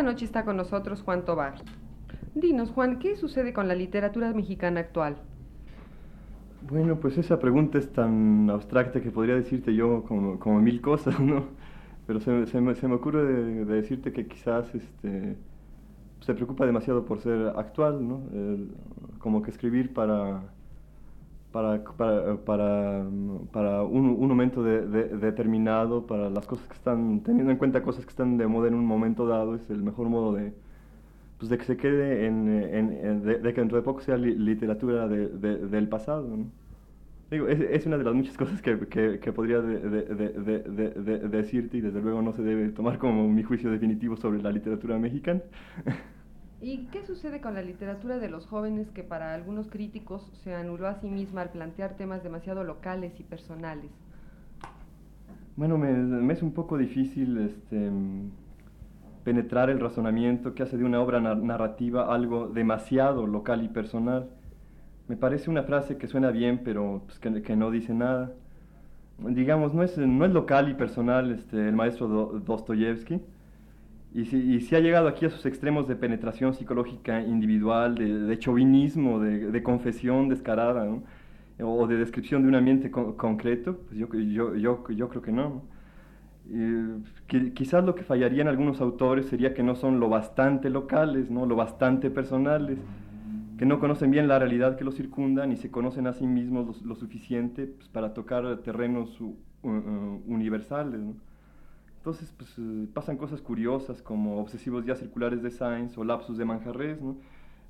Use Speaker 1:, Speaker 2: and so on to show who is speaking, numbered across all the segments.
Speaker 1: Esta noche está con nosotros Juan Tobar. Dinos, Juan, ¿qué sucede con la literatura mexicana actual?
Speaker 2: Bueno, pues esa pregunta es tan abstracta que podría decirte yo como, mil cosas, ¿no? Pero se, me, se me, ocurre de, decirte que quizás este, se preocupa demasiado por ser actual, ¿no? como que escribir para, para, para, para, para un, un, momento de, determinado, para las cosas que están, teniendo en cuenta cosas que están de moda en un momento dado, es el mejor modo de, pues de que se quede en, en, de, que dentro de poco sea literatura del pasado. Digo, es, es, una de las muchas cosas que, que, podría decirte y desde luego no se debe tomar como mi juicio definitivo sobre la literatura mexicana.
Speaker 1: ¿Y qué sucede con la literatura de los jóvenes que para algunos críticos se anuló a sí misma al plantear temas demasiado locales y personales?
Speaker 2: Bueno, me, me es un poco difícil este, penetrar el razonamiento que hace de una obra narrativa algo demasiado local y personal. Me parece una frase que suena bien, pero pues, que, que, no dice nada. Digamos, no es, no es local y personal este, el maestro Dostoyevsky, y si, ha llegado aquí a sus extremos de penetración psicológica individual, de, chauvinismo, de, confesión descarada, o de descripción de un ambiente concreto, pues yo, yo, yo, yo, creo que no. quizás lo que fallaría en algunos autores sería que no son lo bastante locales, ¿no? lo bastante personales, que no conocen bien la realidad que los circunda, ni se conocen a sí mismos lo, suficiente pues, para tocar terrenos universales. Entonces, pues, eh, pasan cosas curiosas como obsesivos ya circulares de Sainz o lapsus de Manjarres, ¿no?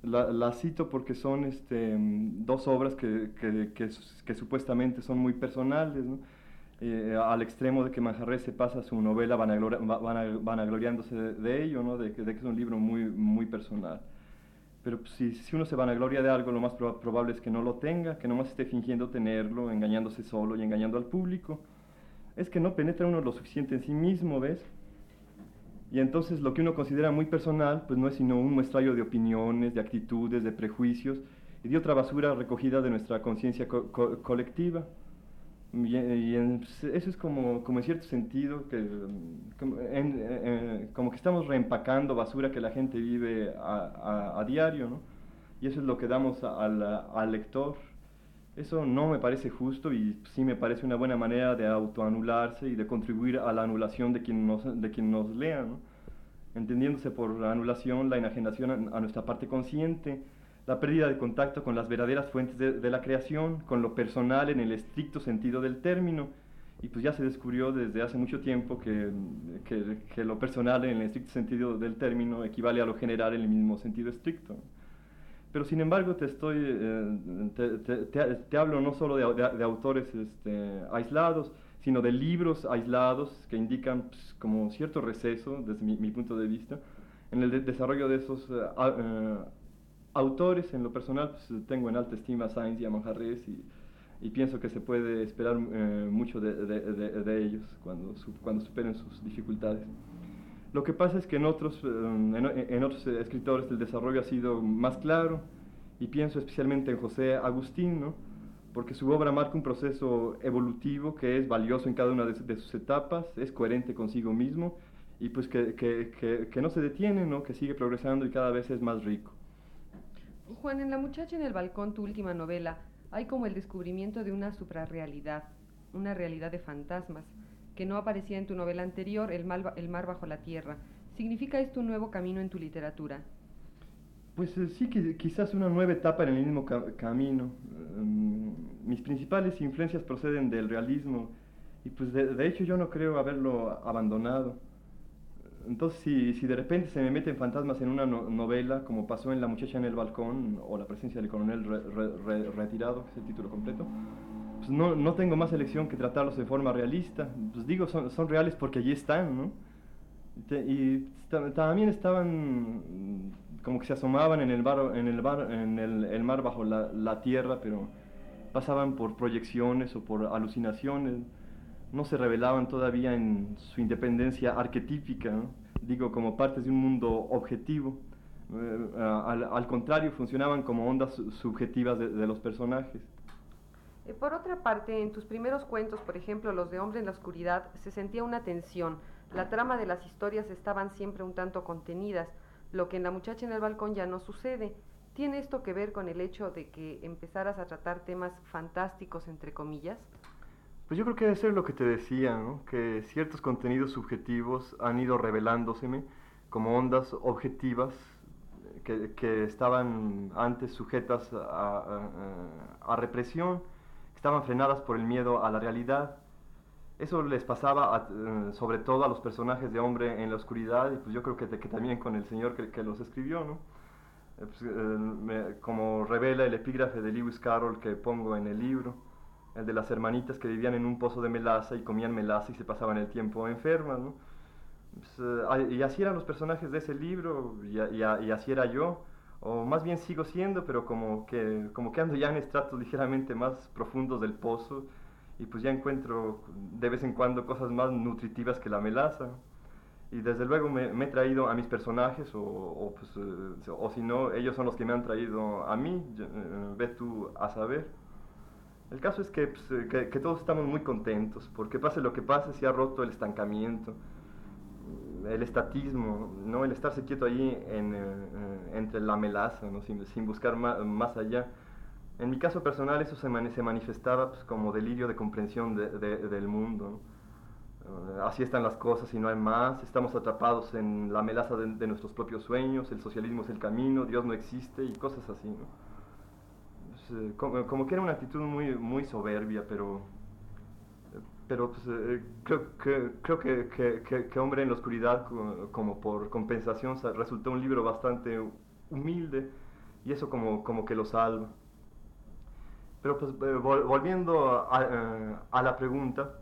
Speaker 2: La, cito porque son este, dos obras que, que, que, supuestamente son muy personales, ¿no? eh, al extremo de que Manjarres se pasa su novela vanagloriándose de, de, ello, ¿no? de, que, de, que, es un libro muy, muy personal. Pero pues, si, si, uno se vanagloria de algo, lo más probable es que no lo tenga, que nomás esté fingiendo tenerlo, engañándose solo y engañando al público es que no penetra uno lo suficiente en sí mismo, ¿ves? Y entonces lo que uno considera muy personal, pues no es sino un muestrario de opiniones, de actitudes, de prejuicios y de otra basura recogida de nuestra conciencia colectiva. Y, eso es como, como en cierto sentido, que, como, que estamos reempacando basura que la gente vive a, diario, ¿no? Y eso es lo que damos al lector. Eso no me parece justo y sí me parece una buena manera de autoanularse y de contribuir a la anulación de quien nos, de quien nos lea, entendiéndose por anulación la enajenación a, nuestra parte consciente, la pérdida de contacto con las verdaderas fuentes de, la creación, con lo personal en el estricto sentido del término. Y pues ya se descubrió desde hace mucho tiempo que, que, que lo personal en el estricto sentido del término equivale a lo general en el mismo sentido estricto. Pero sin embargo te estoy, eh, te, hablo no solo de, autores este, aislados, sino de libros aislados que indican pues, como cierto receso, desde mi, punto de vista, en el desarrollo de esos eh, eh, autores. En lo personal pues, tengo en alta estima a Sainz y a Manjarres y, y pienso que se puede esperar mucho de, ellos cuando, cuando superen sus dificultades. Lo que pasa es que en otros, eh, en, otros escritores el desarrollo ha sido más claro, y pienso especialmente en José Agustín, ¿no? porque su obra marca un proceso evolutivo que es valioso en cada una de, sus etapas, es coherente consigo mismo, y pues que, que, que, no se detiene, ¿no? que sigue progresando y cada vez es más rico.
Speaker 1: Juan, en La muchacha en el balcón, tu última novela, hay como el descubrimiento de una suprarrealidad, una realidad de fantasmas que no aparecía en tu novela anterior, El, el mar bajo la tierra. ¿Significa esto un nuevo camino en tu literatura?
Speaker 2: Pues eh, sí, que, quizás una nueva etapa en el mismo camino. Mm, mis principales influencias proceden del realismo y pues de, hecho yo no creo haberlo abandonado. Entonces, si, si, de repente se me meten fantasmas en una novela, como pasó en La muchacha en el balcón o La presencia del coronel retirado, que es el título completo, pues no, no, tengo más elección que tratarlos de forma realista. Pues digo, son, son reales porque allí están, ¿no? y también estaban como que se asomaban en el, bar, en el, bar, en el, el mar bajo la, la, tierra, pero pasaban por proyecciones o por alucinaciones, no se revelaban todavía en su independencia arquetípica, digo, como partes de un mundo objetivo. Eh, al, al, contrario, funcionaban como ondas subjetivas de, de los personajes.
Speaker 1: Eh, por otra parte, en tus primeros cuentos, por ejemplo, los de Hombre en la Oscuridad, se sentía una tensión. La trama de las historias estaban siempre un tanto contenidas, lo que en La muchacha en el balcón ya no sucede. ¿Tiene esto que ver con el hecho de que empezaras a tratar temas fantásticos, entre comillas?
Speaker 2: Pues yo creo que debe ser lo que te decía, ¿no? que ciertos contenidos subjetivos han ido revelándoseme como ondas objetivas que, estaban antes sujetas a, a, represión, estaban frenadas por el miedo a la realidad. Eso les pasaba eh, sobre todo a los personajes de hombre en la oscuridad y pues yo creo que, que también con el señor que, que los escribió, ¿no? Eh, pues, eh, como revela el epígrafe de Lewis Carroll que pongo en el libro, el de las hermanitas que vivían en un pozo de melaza y comían melaza y se pasaban el tiempo enfermas, ¿no? Pues, y así eran los personajes de ese libro y, así era yo, o más bien sigo siendo, pero como que, como que ando ya en estratos ligeramente más profundos del pozo y pues ya encuentro de vez en cuando cosas más nutritivas que la melaza. Y desde luego me, he traído a mis personajes, o, o, pues, eh, o si no, ellos son los que me han traído a mí, eh, ve tú a saber. El caso es que, pues, eh, que, que, todos estamos muy contentos, porque pase lo que pase, se ha roto el estancamiento, el estatismo, ¿no? el estarse quieto allí en, entre la melaza, ¿no? sin, buscar más, allá. En mi caso personal eso se, se manifestaba pues, como delirio de comprensión de, de, del mundo. Uh, así están las cosas y no hay más. Estamos atrapados en la melaza de, nuestros propios sueños. El socialismo es el camino. Dios no existe y cosas así. ¿no? Eh, como, como, que era una actitud muy, muy soberbia, pero, pero pues, eh, creo, que, creo que, que, que, Hombre en la Oscuridad, como por compensación, resultó un libro bastante humilde y eso como, como que lo salva. Pero pues eh, volviendo a, eh, a, la pregunta,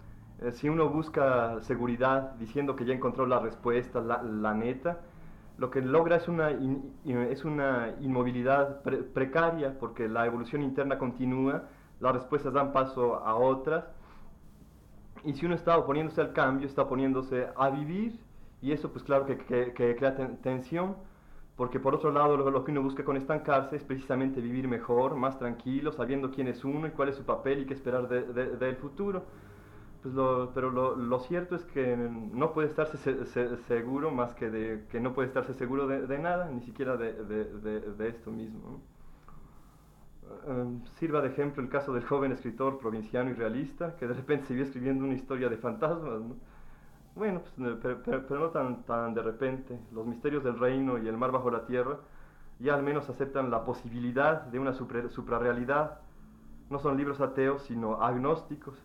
Speaker 2: eh, si uno busca seguridad diciendo que ya encontró la respuesta, la, la neta, lo que logra es una, in, es una inmovilidad pre precaria porque la evolución interna continúa, las respuestas dan paso a otras, y si uno está oponiéndose al cambio, está oponiéndose a vivir, y eso pues claro que, que, que crea ten tensión, porque por otro lado lo, lo, que uno busca con estancarse es precisamente vivir mejor, más tranquilo, sabiendo quién es uno y cuál es su papel y qué esperar del de, de, futuro. Pues lo, pero lo, lo, cierto es que no puede estarse se, se, seguro más que de que no puede estarse seguro de, de nada, ni siquiera de, esto mismo. Um, sirva de ejemplo el caso del joven escritor provinciano y realista que de repente se vio escribiendo una historia de fantasmas. ¿no? Bueno, pues, pero, no tan, tan de repente. Los misterios del reino y el mar bajo la tierra ya al menos aceptan la posibilidad de una suprarrealidad. No son libros ateos, sino agnósticos,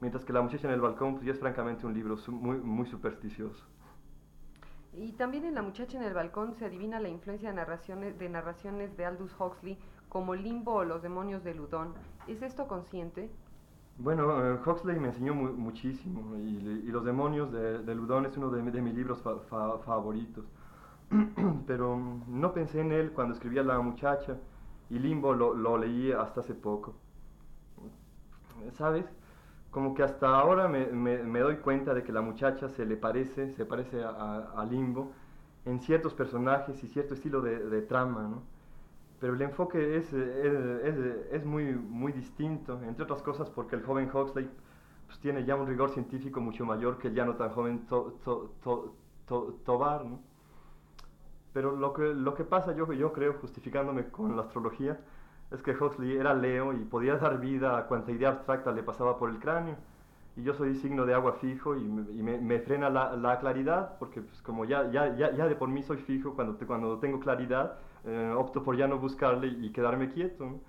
Speaker 2: mientras que La muchacha en el balcón pues, ya es francamente un libro muy, muy supersticioso.
Speaker 1: Y también en La muchacha en el balcón se adivina la influencia de, narraciones de Aldous Huxley como Limbo o Los demonios de Ludón. ¿Es esto consciente?
Speaker 2: Bueno, uh, Huxley me enseñó mu muchísimo y, y, Los demonios de, de, Ludón es uno de, de mis libros fa fa favoritos. Pero no pensé en él cuando escribía La muchacha y Limbo lo, lo, leí hasta hace poco. ¿Sabes? Como que hasta ahora me, me, me, doy cuenta de que la muchacha se le parece, se parece a, a Limbo en ciertos personajes y cierto estilo de, de trama, ¿no? Pero el enfoque es, es, es, es, muy, muy distinto, entre otras cosas porque el joven Huxley pues, tiene ya un rigor científico mucho mayor que el ya no tan joven to, to, to, Tobar. ¿no? Pero lo que, lo que pasa, yo, yo creo, justificándome con la astrología, es que Huxley era Leo y podía dar vida a cuanta idea abstracta le pasaba por el cráneo. Y yo soy signo de agua fijo y me, y me, me frena la, la, claridad, porque pues, como ya, ya, ya, ya de por mí soy fijo, cuando, cuando tengo claridad, eh, opto por ya no buscarle y quedarme quieto. ¿no?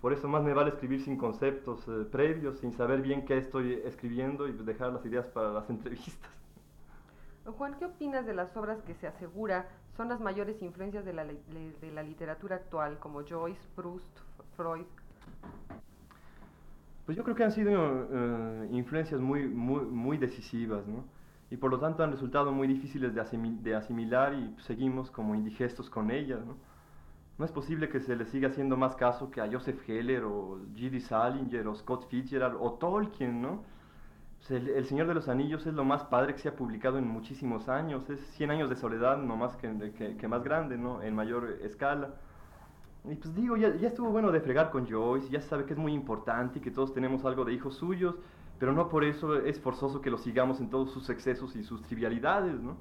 Speaker 2: Por eso más me vale escribir sin conceptos eh, previos, sin saber bien qué estoy escribiendo y dejar las ideas para las entrevistas.
Speaker 1: Juan, ¿qué opinas de las obras que se asegura son las mayores influencias de la, de la literatura actual, como Joyce, Proust, Freud?
Speaker 2: Pues yo creo que han sido eh, influencias muy, muy, muy decisivas, ¿no? Y por lo tanto han resultado muy difíciles de, de asimilar y seguimos como indigestos con ellas, ¿no? No es posible que se le siga haciendo más caso que a Joseph Heller o G.D. Salinger o Scott Fitzgerald o Tolkien, ¿no? el, Señor de los Anillos es lo más padre que se ha publicado en muchísimos años, es 100 años de soledad, no más que, más grande, ¿no? En mayor escala. Y pues digo, ya, ya, estuvo bueno de fregar con Joyce, ya sabe que es muy importante y que todos tenemos algo de hijos suyos, pero no por eso es forzoso que lo sigamos en todos sus excesos y sus trivialidades, ¿no?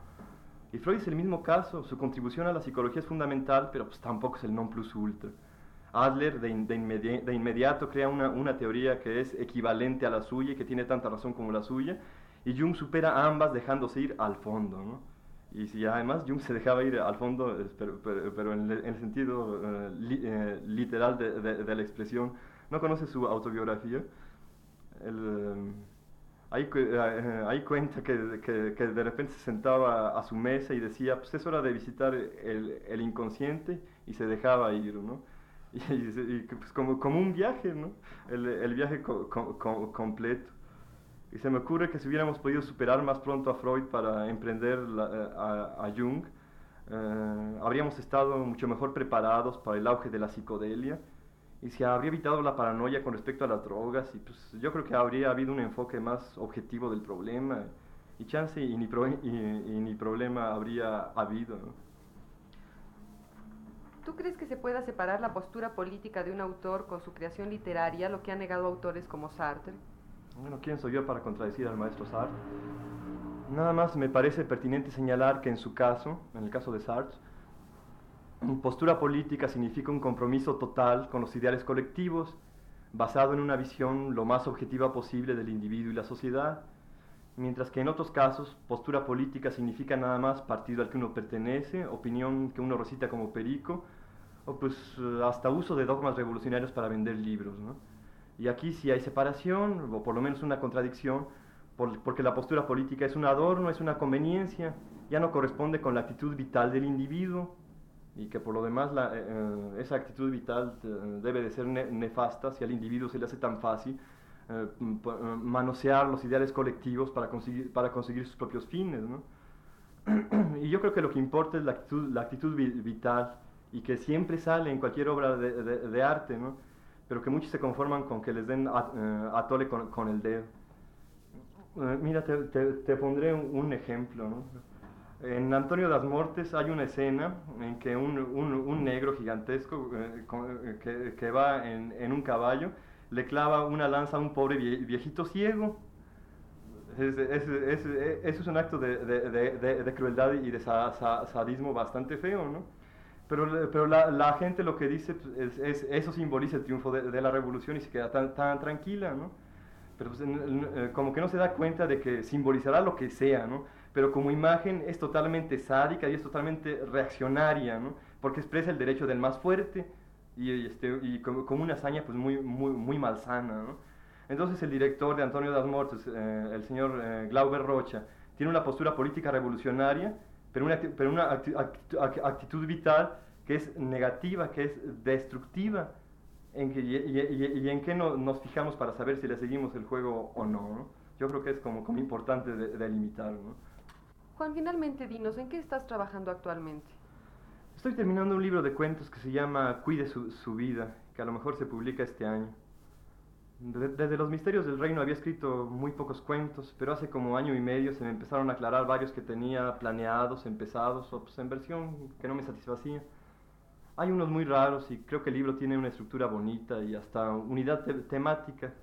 Speaker 2: Y Freud es el mismo caso, su contribución a la psicología es fundamental, pero pues tampoco es el non plus ultra. Adler de, de, inmediato crea una, una, teoría que es equivalente a la suya y que tiene tanta razón como la suya, y Jung supera ambas dejándose ir al fondo. ¿no? Y si además Jung se dejaba ir al fondo, pero, pero, en, el, sentido eh, eh, literal de, la expresión, no conoce su autobiografía. El, ahí, eh, ahí, cuenta que, que, de repente se sentaba a su mesa y decía, pues es hora de visitar el, el inconsciente y se dejaba ir, ¿no? y, pues como, como, un viaje, ¿no? El, el viaje completo. Y se me ocurre que si hubiéramos podido superar más pronto a Freud para emprender eh, a, Jung, eh, habríamos estado mucho mejor preparados para el auge de la psicodelia y se habría evitado la paranoia con respecto a las drogas y pues yo creo que habría habido un enfoque más objetivo del problema y chance y ni, y, y ni problema habría habido. ¿no?
Speaker 1: ¿Tú crees que se pueda separar la postura política de un autor con su creación literaria, lo que han negado autores como Sartre?
Speaker 2: Bueno, ¿quién soy yo para contradecir al maestro Sartre? Nada más me parece pertinente señalar que en su caso, en el caso de Sartre, postura política significa un compromiso total con los ideales colectivos, basado en una visión lo más objetiva posible del individuo y la sociedad, mientras que en otros casos postura política significa nada más partido al que uno pertenece, opinión que uno recita como perico, o pues eh, hasta uso de dogmas revolucionarios para vender libros. ¿no? Y aquí sí hay separación, o por lo menos una contradicción, porque la postura política es un adorno, es una conveniencia, ya no corresponde con la actitud vital del individuo, y que por lo demás la, eh, eh, esa actitud vital debe de ser nefasta si al individuo se le hace tan fácil eh, eh, manosear los ideales colectivos para conseguir, para conseguir sus propios fines. ¿no? y yo creo que lo que importa es la actitud, la actitud vital y que siempre sale en cualquier obra de, de, arte, ¿no? pero que muchos se conforman con que les den eh, atole con, con, el dedo. mira, te, te, pondré un, ejemplo. ¿no? En Antonio das Mortes hay una escena en que un, un, un negro gigantesco que, que, va en, en un caballo le clava una lanza a un pobre viejito ciego. Eso es, un acto de, crueldad y de sadismo bastante feo, ¿no? Pero, pero la, gente lo que dice pues, es, eso simboliza el triunfo de, la revolución y se queda tan, tan tranquila, ¿no? Pero pues, eh, como que no se da cuenta de que simbolizará lo que sea, ¿no? Pero como imagen es totalmente sádica y es totalmente reaccionaria, ¿no? Porque expresa el derecho del más fuerte y, este, y como, una hazaña pues muy, muy, muy malsana. ¿no? Entonces el director de Antonio das Mortes, eh, el señor eh, Glauber Rocha, tiene una postura política revolucionaria, pero una, pero una actitud vital que es negativa, que es destructiva, en que, y, en qué no, nos fijamos para saber si le seguimos el juego o no. Yo creo que es como, como importante delimitar. ¿no?
Speaker 1: Juan, finalmente dinos, ¿en qué estás trabajando actualmente?
Speaker 2: Estoy terminando un libro de cuentos que se llama Cuide su, vida, que a lo mejor se publica este año. Desde los misterios del reino había escrito muy pocos cuentos, pero hace como año y medio se me empezaron a aclarar varios que tenía planeados, empezados o pues, en versión que no me satisfacía. Hay unos muy raros y creo que el libro tiene una estructura bonita y hasta unidad temática,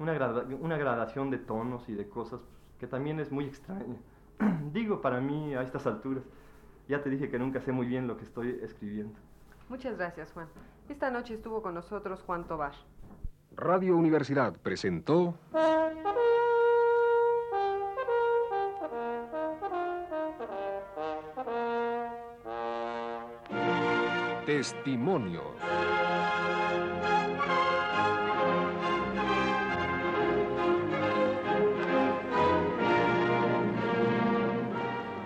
Speaker 2: una, una gradación de tonos y de cosas que también es muy extraña. Digo para mí a estas alturas. Ya te dije que nunca sé muy bien lo que estoy escribiendo.
Speaker 1: Muchas gracias, Juan. Esta noche estuvo con nosotros Juan Tobar.
Speaker 3: Radio Universidad presentó... Testimonios.